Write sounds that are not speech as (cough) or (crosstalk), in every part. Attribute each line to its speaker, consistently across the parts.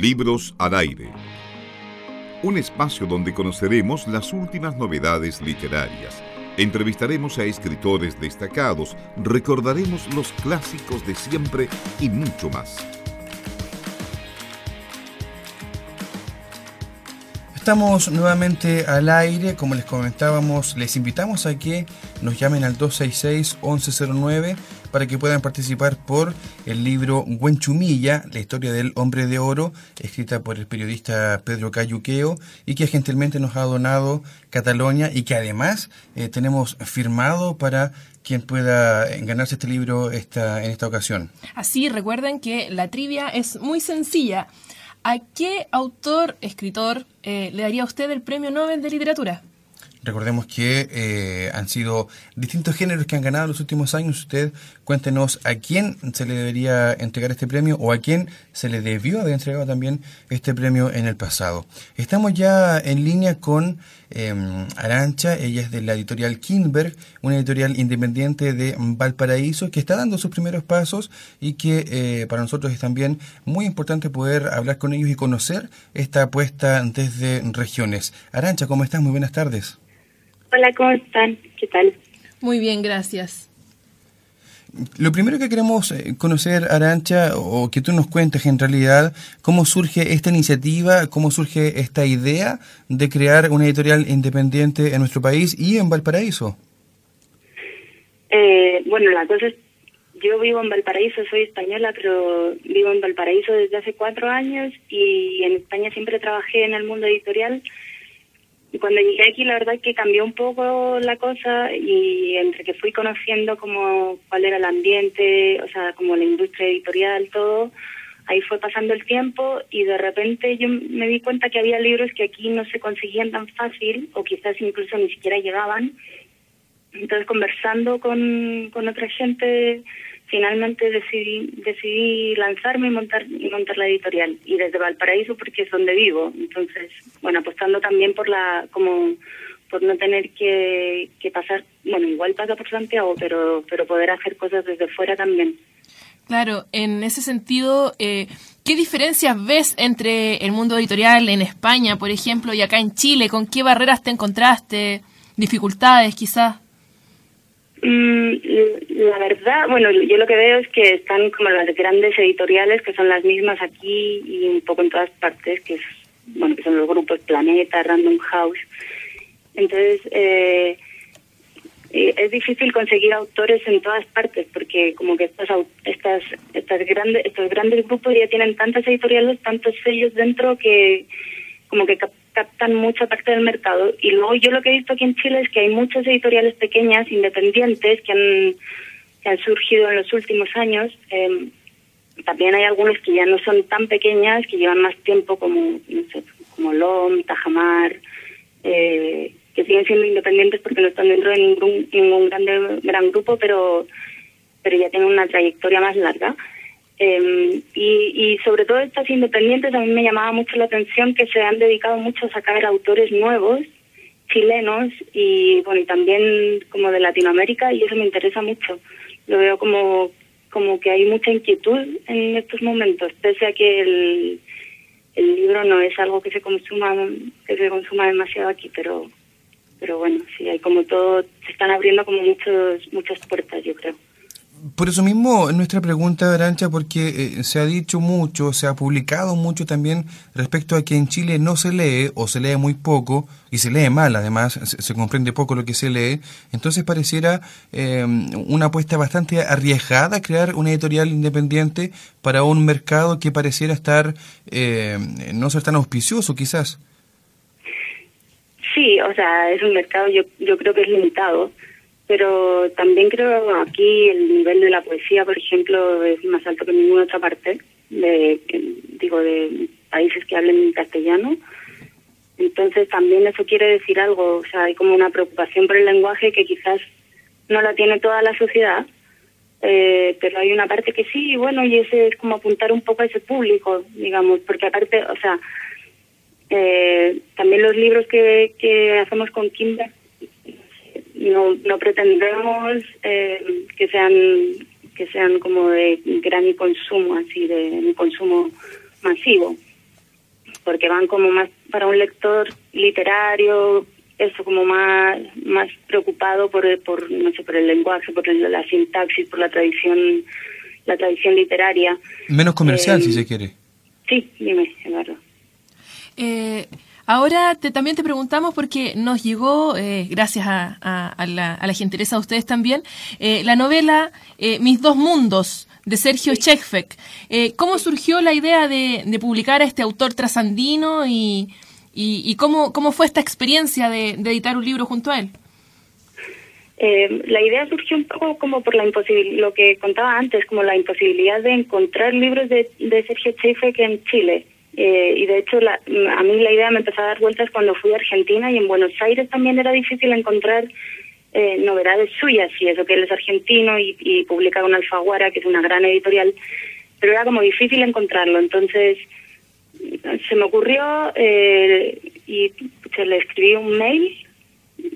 Speaker 1: Libros al aire. Un espacio donde conoceremos las últimas novedades literarias. Entrevistaremos a escritores destacados, recordaremos los clásicos de siempre y mucho más.
Speaker 2: Estamos nuevamente al aire, como les comentábamos, les invitamos a que nos llamen al 266-1109 para que puedan participar por el libro Huenchumilla, la historia del hombre de oro, escrita por el periodista Pedro Cayuqueo y que gentilmente nos ha donado Cataluña y que además eh, tenemos firmado para quien pueda ganarse este libro esta, en esta ocasión.
Speaker 3: Así, recuerden que la trivia es muy sencilla. ¿A qué autor, escritor, eh, le daría usted el premio Nobel de Literatura?
Speaker 2: Recordemos que eh, han sido distintos géneros que han ganado en los últimos años. Usted cuéntenos a quién se le debería entregar este premio o a quién se le debió haber entregado también este premio en el pasado. Estamos ya en línea con eh, Arancha, ella es de la editorial Kinberg, una editorial independiente de Valparaíso que está dando sus primeros pasos y que eh, para nosotros es también muy importante poder hablar con ellos y conocer esta apuesta desde regiones. Arancha, ¿cómo estás? Muy buenas tardes.
Speaker 4: Hola, ¿cómo están? ¿Qué tal?
Speaker 3: Muy bien, gracias.
Speaker 2: Lo primero que queremos eh, conocer, Arancha, o que tú nos cuentes en realidad, cómo surge esta iniciativa, cómo surge esta idea de crear una editorial independiente en nuestro país y en Valparaíso.
Speaker 4: Eh, bueno, la cosa es, yo vivo en Valparaíso, soy española, pero vivo en Valparaíso desde hace cuatro años y en España siempre trabajé en el mundo editorial y cuando llegué aquí la verdad es que cambió un poco la cosa y entre que fui conociendo como cuál era el ambiente, o sea, como la industria editorial, todo, ahí fue pasando el tiempo y de repente yo me di cuenta que había libros que aquí no se conseguían tan fácil o quizás incluso ni siquiera llegaban. Entonces conversando con, con otra gente finalmente decidí, decidí lanzarme y montar, y montar la editorial. Y desde Valparaíso porque es donde vivo. Entonces, bueno, apostando también por la, como, por no tener que, que pasar, bueno, igual pasa por Santiago, pero, pero poder hacer cosas desde fuera también.
Speaker 3: Claro, en ese sentido, eh, ¿qué diferencias ves entre el mundo editorial en España, por ejemplo, y acá en Chile? ¿Con qué barreras te encontraste? ¿Dificultades quizás?
Speaker 4: La verdad, bueno, yo lo que veo es que están como las grandes editoriales, que son las mismas aquí y un poco en todas partes, que es, bueno, que son los grupos Planeta, Random House. Entonces, eh, es difícil conseguir autores en todas partes porque como que estas estas estas grandes estos grandes grupos ya tienen tantas editoriales, tantos sellos dentro que como que captan mucha parte del mercado. Y luego yo lo que he visto aquí en Chile es que hay muchas editoriales pequeñas, independientes, que han, que han surgido en los últimos años. Eh, también hay algunas que ya no son tan pequeñas, que llevan más tiempo, como, no sé, como LOM, Tajamar, eh, que siguen siendo independientes porque no están dentro de ningún, ningún gran grupo, pero, pero ya tienen una trayectoria más larga. Eh, y, sobre todo estas independientes a mí me llamaba mucho la atención que se han dedicado mucho a sacar autores nuevos chilenos y bueno y también como de Latinoamérica y eso me interesa mucho. Lo veo como como que hay mucha inquietud en estos momentos pese a que el, el libro no es algo que se consuma que se consuma demasiado aquí pero pero bueno sí hay como todo se están abriendo como muchos muchas puertas yo creo
Speaker 2: por eso mismo nuestra pregunta, Arancha, porque eh, se ha dicho mucho, se ha publicado mucho también respecto a que en Chile no se lee o se lee muy poco y se lee mal, además se, comprende poco lo que se lee. Entonces pareciera eh, una apuesta bastante arriesgada crear una editorial independiente para un mercado que pareciera estar eh, no ser tan auspicioso, quizás.
Speaker 4: Sí, o sea, es un mercado yo yo creo que es limitado pero también creo aquí el nivel de la poesía, por ejemplo, es más alto que ninguna otra parte, de, digo, de países que hablen castellano. Entonces también eso quiere decir algo, o sea, hay como una preocupación por el lenguaje que quizás no la tiene toda la sociedad, eh, pero hay una parte que sí, y bueno, y ese es como apuntar un poco a ese público, digamos, porque aparte, o sea, eh, también los libros que, que hacemos con Kimber no, no pretendemos eh, que sean que sean como de gran consumo, así de un consumo masivo. porque van como más para un lector literario, eso como más más preocupado por el, por no sé por el lenguaje, por la sintaxis, por la tradición la tradición literaria.
Speaker 2: Menos comercial, si se quiere.
Speaker 4: Sí, dime, Eduardo.
Speaker 3: Eh, ahora te, también te preguntamos porque nos llegó, eh, gracias a, la, a, la, gentileza de ustedes también, eh, la novela Mis dos mundos de Sergio Chekfek. ¿Cómo surgió la idea de, publicar a este autor trasandino y, y, cómo, cómo, fue esta experiencia de, editar un libro junto a él?
Speaker 4: la idea surgió un poco como por la imposibilidad, lo que contaba antes, como la imposibilidad de encontrar libros de, de Sergio Chekfek en Chile. Eh, y de hecho, la, a mí la idea me empezó a dar vueltas cuando fui a Argentina y en Buenos Aires también era difícil encontrar eh, novedades suyas, y eso que él es argentino y, y publica con Alfaguara, que es una gran editorial, pero era como difícil encontrarlo. Entonces, se me ocurrió eh, y se le escribí un mail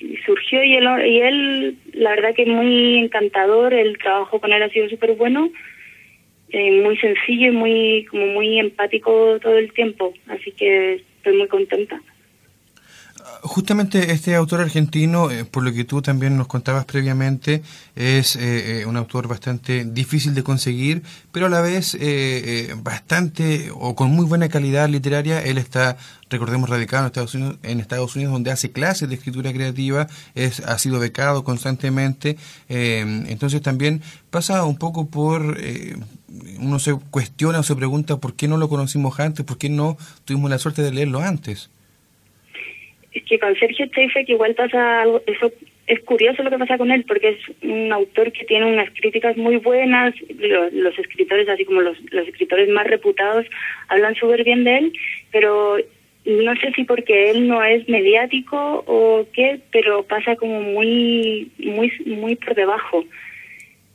Speaker 4: y surgió y él, y él, la verdad que muy encantador, el trabajo con él ha sido súper bueno eh, muy sencillo y muy como muy empático todo el tiempo, así que estoy muy contenta.
Speaker 2: Justamente este autor argentino, eh, por lo que tú también nos contabas previamente, es eh, un autor bastante difícil de conseguir, pero a la vez bastante o con muy buena calidad literaria. Él está, recordemos, radicado en Estados Unidos, en Estados Unidos donde hace clases de escritura creativa, es, ha sido becado constantemente. entonces también pasa un poco por uno se cuestiona o se pregunta por qué no lo conocimos antes, por qué no tuvimos la suerte de leerlo antes.
Speaker 4: Es que con Sergio que igual pasa algo, eso es curioso lo que pasa con él, porque es un autor que tiene unas críticas muy buenas, los, escritores, así como los, los escritores más reputados, hablan súper bien de él, pero no sé si porque él no es mediático o qué, pero pasa como muy, muy, muy por debajo.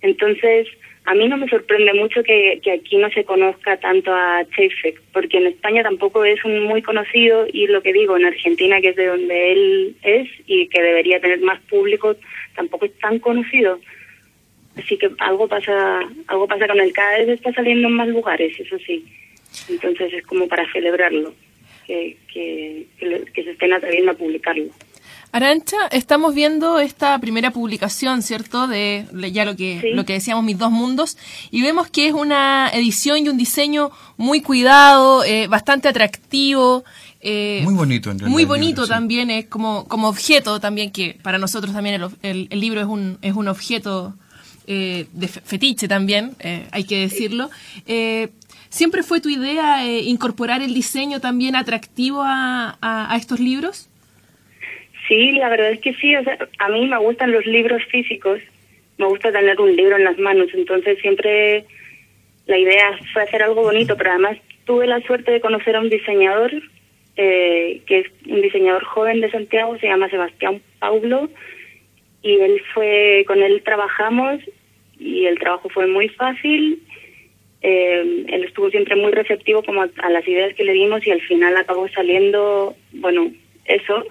Speaker 4: Entonces, a mí no me sorprende mucho que, aquí no se conozca tanto a Chefek, porque en España tampoco es un muy conocido y lo que digo, en Argentina, que es de donde él es y que debería tener más público, tampoco es tan conocido. Así que algo pasa, algo pasa con él. Cada vez está saliendo en más lugares, eso sí. Entonces es como para celebrarlo, que, que, que se estén atreviendo a publicarlo.
Speaker 3: Arancha, estamos viendo esta primera publicación, ¿cierto? De ya lo que, lo que decíamos, Mis Dos Mundos, y vemos que es una edición y un diseño muy cuidado, eh, bastante atractivo.
Speaker 2: Eh, muy bonito, en realidad,
Speaker 3: Muy bonito también, es como, como objeto también, que para nosotros también el, el, libro es un, es un objeto eh, de fetiche también, hay que decirlo. ¿Siempre fue tu idea incorporar el diseño también atractivo a, a estos libros?
Speaker 4: Sí, la verdad es que sí. O sea, a mí me gustan los libros físicos. Me gusta tener un libro en las manos. Entonces siempre la idea fue hacer algo bonito, pero además tuve la suerte de conocer a un diseñador, eh, que es un diseñador joven de Santiago, se llama Sebastián Paulo, y él fue, con él trabajamos y el trabajo fue muy fácil. Eh, él estuvo siempre muy receptivo como a las ideas que le dimos y al final acabó saliendo, bueno, eso,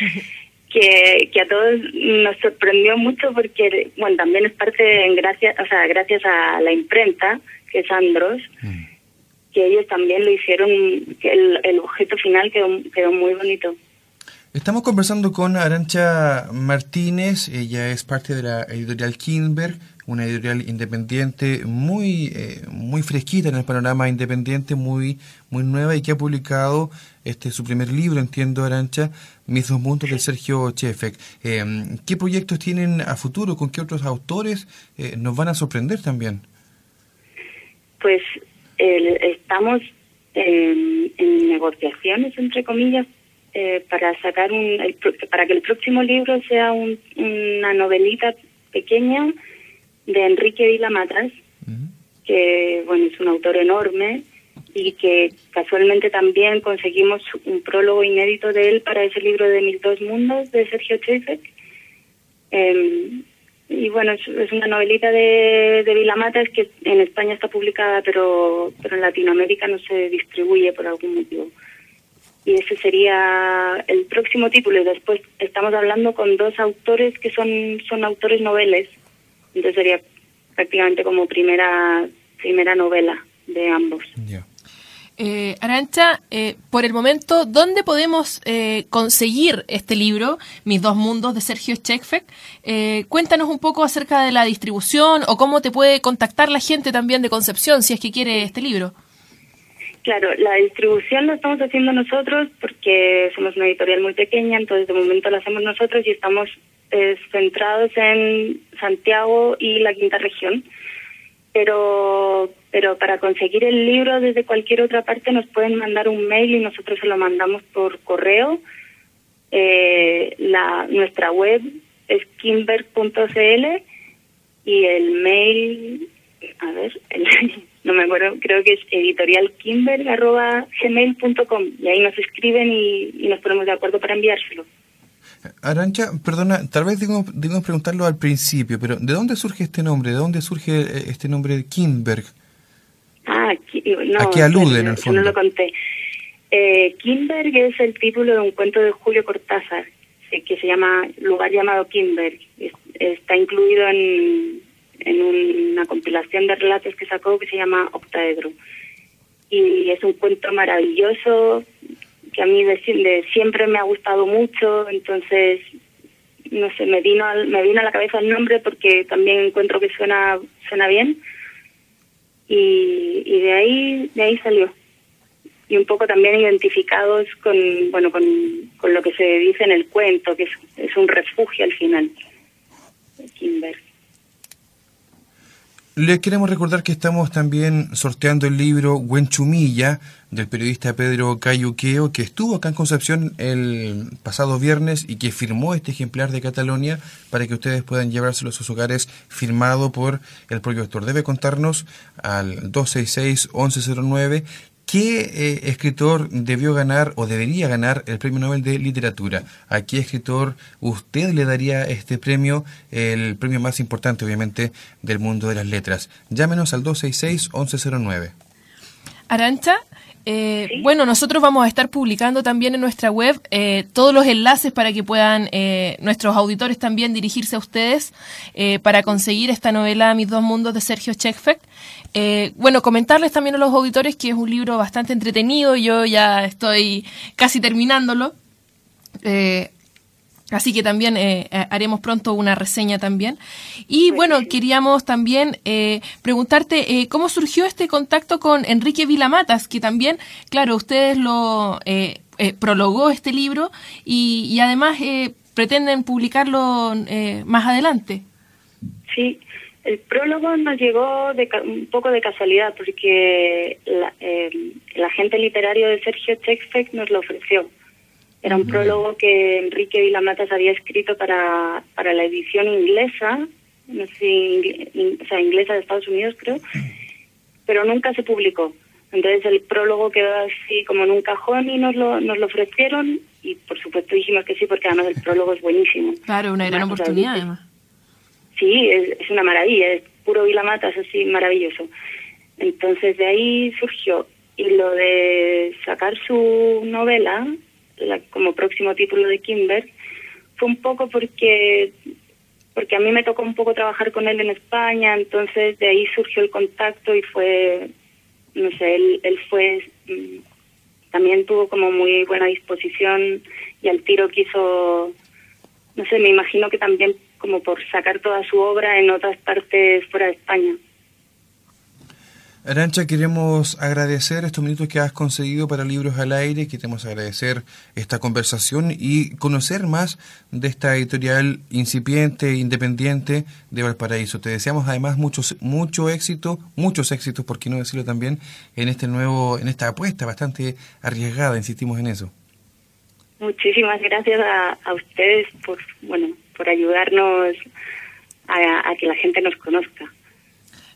Speaker 4: (laughs) que, que a todos nos sorprendió mucho porque, bueno, también es parte, en gracias, o sea, gracias a la imprenta, que es Andros, mm. que ellos también lo hicieron, que el, el objeto final quedó, quedó muy bonito.
Speaker 2: Estamos conversando con Arancha Martínez, ella es parte de la editorial Kinberg, una editorial independiente muy eh, muy fresquita en el panorama independiente, muy muy nueva y que ha publicado este su primer libro, entiendo, Arancha, Mis dos mundos de Sergio Chefek. Eh, ¿Qué proyectos tienen a futuro? ¿Con qué otros autores eh, nos van a sorprender también?
Speaker 4: Pues estamos en, negociaciones, entre comillas, para sacar un, para que el próximo libro sea una novelita pequeña de Enrique Vila Matas, que bueno es un autor enorme y que casualmente también conseguimos un prólogo inédito de él para ese libro de Mis dos mundos de Sergio Chesek. Em, y bueno, es, una novelita de, de Vila Matas que en España está publicada, pero, pero en Latinoamérica no se distribuye por algún motivo. Y ese sería el próximo título. Y después estamos hablando con dos autores que son, son autores noveles entonces sería prácticamente como primera primera novela de ambos.
Speaker 3: Eh, Arancha, eh, por el momento, ¿dónde podemos eh, conseguir este libro, Mis dos mundos, de Sergio Chekfek? cuéntanos un poco acerca de la distribución o cómo te puede contactar la gente también de Concepción si es que quiere este libro.
Speaker 4: Claro, la distribución la estamos haciendo nosotros porque somos una editorial muy pequeña, entonces de momento la hacemos nosotros y estamos centrados en Santiago y la quinta región pero pero para conseguir el libro desde cualquier otra parte nos pueden mandar un mail y nosotros se lo mandamos por correo. Eh, la nuestra web es kimber.cl y el mail, a ver, (laughs) no me acuerdo, creo que es editorialkimber.gmail.com y ahí nos escriben y nos ponemos de acuerdo para enviárselo.
Speaker 2: Arancha, perdona, tal vez debemos preguntarlo al principio, pero ¿de dónde surge este nombre? ¿De dónde surge eh, este nombre de Kimberg?
Speaker 4: Ah, no,
Speaker 2: ¿A qué alude en el fondo?
Speaker 4: No lo conté. Eh, Kimberg es el título de un cuento de Julio Cortázar, que se llama Lugar llamado Kimberg. está incluido en, en una compilación de relatos que sacó que se llama Octaedro. Y es un cuento maravilloso que a mí de, siempre me ha gustado mucho, entonces no sé, me vino me vino a la cabeza el nombre porque también encuentro que suena suena bien y, y de ahí de ahí salió y un poco también identificados con bueno con, con lo que se dice en el cuento que es, es un refugio al final Kimber.
Speaker 2: Le queremos recordar que estamos también sorteando el libro Huenchumilla del periodista Pedro Cayuqueo, que estuvo acá en Concepción el pasado viernes y que firmó este ejemplar de Catalonia para que ustedes puedan llevárselo a sus hogares firmado por el propio. Debe contarnos al 266-1109 ¿Qué eh, escritor debió ganar o debería ganar el Premio Nobel de Literatura? ¿A qué escritor usted le daría este premio, el premio más importante obviamente del mundo de las letras? Llámenos al 266-1109.
Speaker 3: Arancha, eh, bueno, nosotros vamos a estar publicando también en nuestra web eh, todos los enlaces para que puedan eh, nuestros auditores también dirigirse a ustedes para conseguir esta novela Mis dos mundos de Sergio Chekfek. bueno, comentarles también a los auditores que es un libro bastante entretenido, yo ya estoy casi terminándolo. Así que también eh, eh, haremos pronto una reseña también. Y bueno, queríamos también eh, preguntarte eh, cómo surgió este contacto con Enrique Vilamatas, que también, claro, ustedes lo eh, prologó este libro y, y además pretenden publicarlo más adelante.
Speaker 4: Sí, el prólogo nos llegó de, un poco de casualidad porque la, el agente literario de Sergio Chexfek nos lo ofreció era un prólogo que Enrique Vilamatas había escrito para, para la edición inglesa, no sé o sea, inglesa de Estados Unidos creo, pero nunca se publicó. Entonces el prólogo quedó así como en un cajón y nos lo, nos lo ofrecieron y por supuesto dijimos que sí porque además el prólogo es buenísimo.
Speaker 3: Claro, una gran oportunidad además.
Speaker 4: Sí, es, es una maravilla, es puro Vilamatas, así maravilloso. Entonces de ahí surgió. Y lo de sacar su novela, como próximo título de Kimber, fue un poco porque porque a mí me tocó un poco trabajar con él en España, entonces de ahí surgió el contacto y fue, no sé, él, él fue, mm, también tuvo como muy buena disposición y al tiro quiso, no sé, me imagino que también como por sacar toda su obra en otras partes fuera de España.
Speaker 2: Arancha, queremos agradecer estos minutos que has conseguido para Libros al Aire, queremos agradecer esta conversación y conocer más de esta editorial incipiente, independiente de Valparaíso. Te deseamos además muchos, mucho éxito, muchos éxitos, por qué no decirlo también, en este nuevo, en esta apuesta bastante arriesgada, insistimos en eso.
Speaker 4: Muchísimas gracias a, ustedes por, bueno, por ayudarnos a que la gente nos conozca.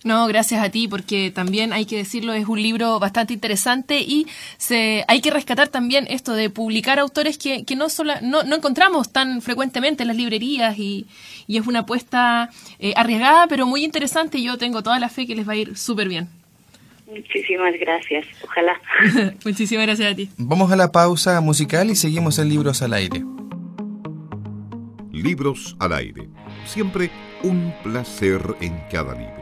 Speaker 3: No, gracias a ti, porque también hay que decirlo, es un libro bastante interesante y se, hay que rescatar también esto de publicar autores que, que no, no, no, encontramos tan frecuentemente en las librerías y, y es una apuesta eh, arriesgada, pero muy interesante. Yo tengo toda la fe que les va a ir súper bien.
Speaker 4: Muchísimas gracias, ojalá. (laughs)
Speaker 3: Muchísimas gracias a ti.
Speaker 2: Vamos a la pausa musical y seguimos en Libros al Aire.
Speaker 1: Libros al Aire. Siempre un placer en cada libro